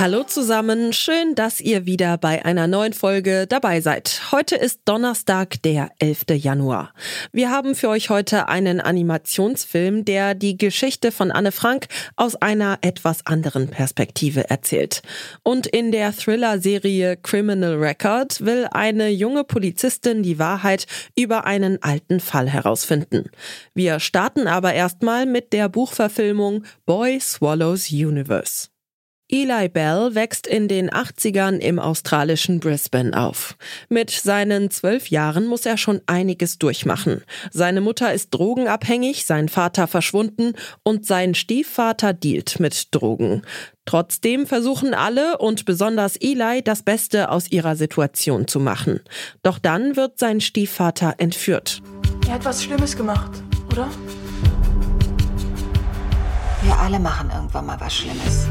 Hallo zusammen, schön, dass ihr wieder bei einer neuen Folge dabei seid. Heute ist Donnerstag, der 11. Januar. Wir haben für euch heute einen Animationsfilm, der die Geschichte von Anne Frank aus einer etwas anderen Perspektive erzählt. Und in der Thriller-Serie Criminal Record will eine junge Polizistin die Wahrheit über einen alten Fall herausfinden. Wir starten aber erstmal mit der Buchverfilmung Boy Swallows Universe. Eli Bell wächst in den 80ern im australischen Brisbane auf. Mit seinen zwölf Jahren muss er schon einiges durchmachen. Seine Mutter ist drogenabhängig, sein Vater verschwunden und sein Stiefvater dealt mit Drogen. Trotzdem versuchen alle und besonders Eli das Beste aus ihrer Situation zu machen. Doch dann wird sein Stiefvater entführt. Er hat was Schlimmes gemacht, oder? Wir alle machen irgendwann mal was Schlimmes.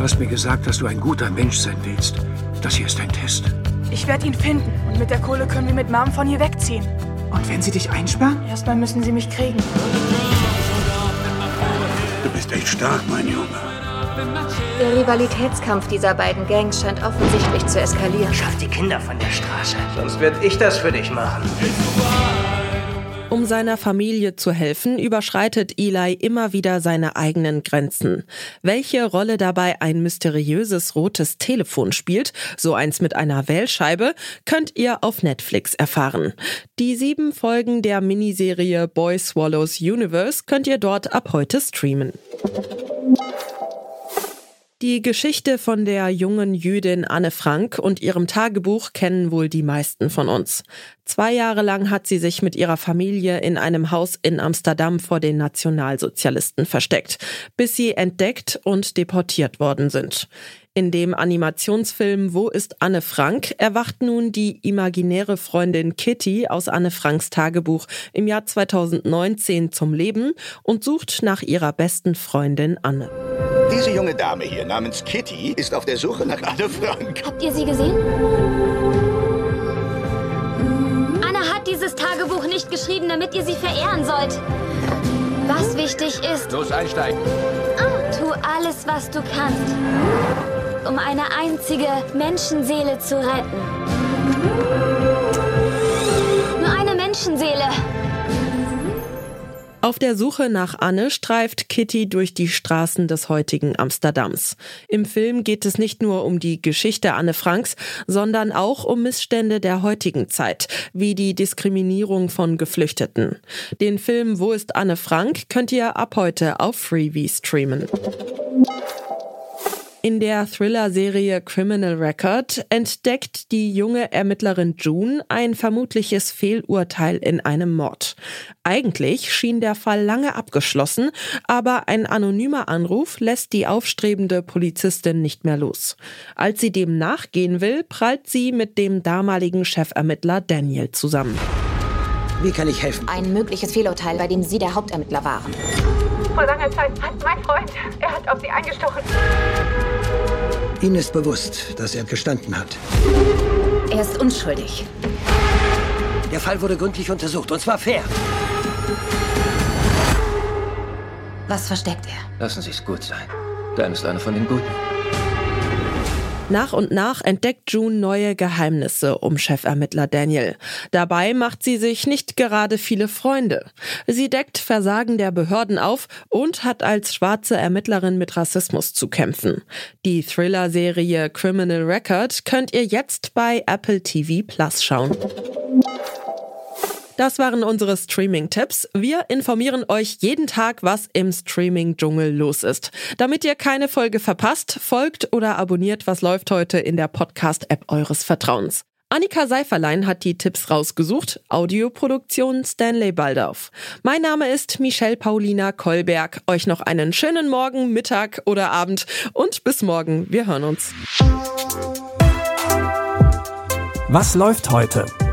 Du hast mir gesagt, dass du ein guter Mensch sein willst. Das hier ist ein Test. Ich werde ihn finden und mit der Kohle können wir mit Mom von hier wegziehen. Und wenn sie dich einsperren? Erstmal müssen sie mich kriegen. Du bist echt stark, mein Junge. Der Rivalitätskampf dieser beiden Gangs scheint offensichtlich zu eskalieren. Schaff die Kinder von der Straße. Sonst werde ich das für dich machen. Um seiner Familie zu helfen, überschreitet Eli immer wieder seine eigenen Grenzen. Welche Rolle dabei ein mysteriöses rotes Telefon spielt, so eins mit einer Wählscheibe, könnt ihr auf Netflix erfahren. Die sieben Folgen der Miniserie Boy Swallows Universe könnt ihr dort ab heute streamen. Die Geschichte von der jungen Jüdin Anne Frank und ihrem Tagebuch kennen wohl die meisten von uns. Zwei Jahre lang hat sie sich mit ihrer Familie in einem Haus in Amsterdam vor den Nationalsozialisten versteckt, bis sie entdeckt und deportiert worden sind. In dem Animationsfilm Wo ist Anne Frank erwacht nun die imaginäre Freundin Kitty aus Anne Franks Tagebuch im Jahr 2019 zum Leben und sucht nach ihrer besten Freundin Anne. Diese junge Dame hier namens Kitty ist auf der Suche nach Anne Frank. Habt ihr sie gesehen? Anna hat dieses Tagebuch nicht geschrieben, damit ihr sie verehren sollt. Was wichtig ist, Los, einsteigen. tu alles, was du kannst, um eine einzige Menschenseele zu retten. Auf der Suche nach Anne streift Kitty durch die Straßen des heutigen Amsterdams. Im Film geht es nicht nur um die Geschichte Anne Franks, sondern auch um Missstände der heutigen Zeit, wie die Diskriminierung von Geflüchteten. Den Film Wo ist Anne Frank könnt ihr ab heute auf Freebie streamen. In der Thriller-Serie Criminal Record entdeckt die junge Ermittlerin June ein vermutliches Fehlurteil in einem Mord. Eigentlich schien der Fall lange abgeschlossen, aber ein anonymer Anruf lässt die aufstrebende Polizistin nicht mehr los. Als sie dem nachgehen will, prallt sie mit dem damaligen Chefermittler Daniel zusammen. Wie kann ich helfen? Ein mögliches Fehlurteil, bei dem Sie der Hauptermittler waren. Vor langer Zeit hat mein Freund, er hat auf sie eingestochen. Ihnen ist bewusst, dass er gestanden hat. Er ist unschuldig. Der Fall wurde gründlich untersucht und zwar fair. Was versteckt er? Lassen Sie es gut sein. Dan ist einer von den Guten. Nach und nach entdeckt June neue Geheimnisse um Chefermittler Daniel. Dabei macht sie sich nicht gerade viele Freunde. Sie deckt Versagen der Behörden auf und hat als schwarze Ermittlerin mit Rassismus zu kämpfen. Die Thriller-Serie Criminal Record könnt ihr jetzt bei Apple TV Plus schauen. Das waren unsere Streaming-Tipps. Wir informieren euch jeden Tag, was im Streaming-Dschungel los ist. Damit ihr keine Folge verpasst, folgt oder abonniert, was läuft heute in der Podcast-App eures Vertrauens. Annika Seiferlein hat die Tipps rausgesucht. Audioproduktion Stanley Baldauf. Mein Name ist Michelle Paulina Kolberg. Euch noch einen schönen Morgen, Mittag oder Abend und bis morgen. Wir hören uns. Was läuft heute?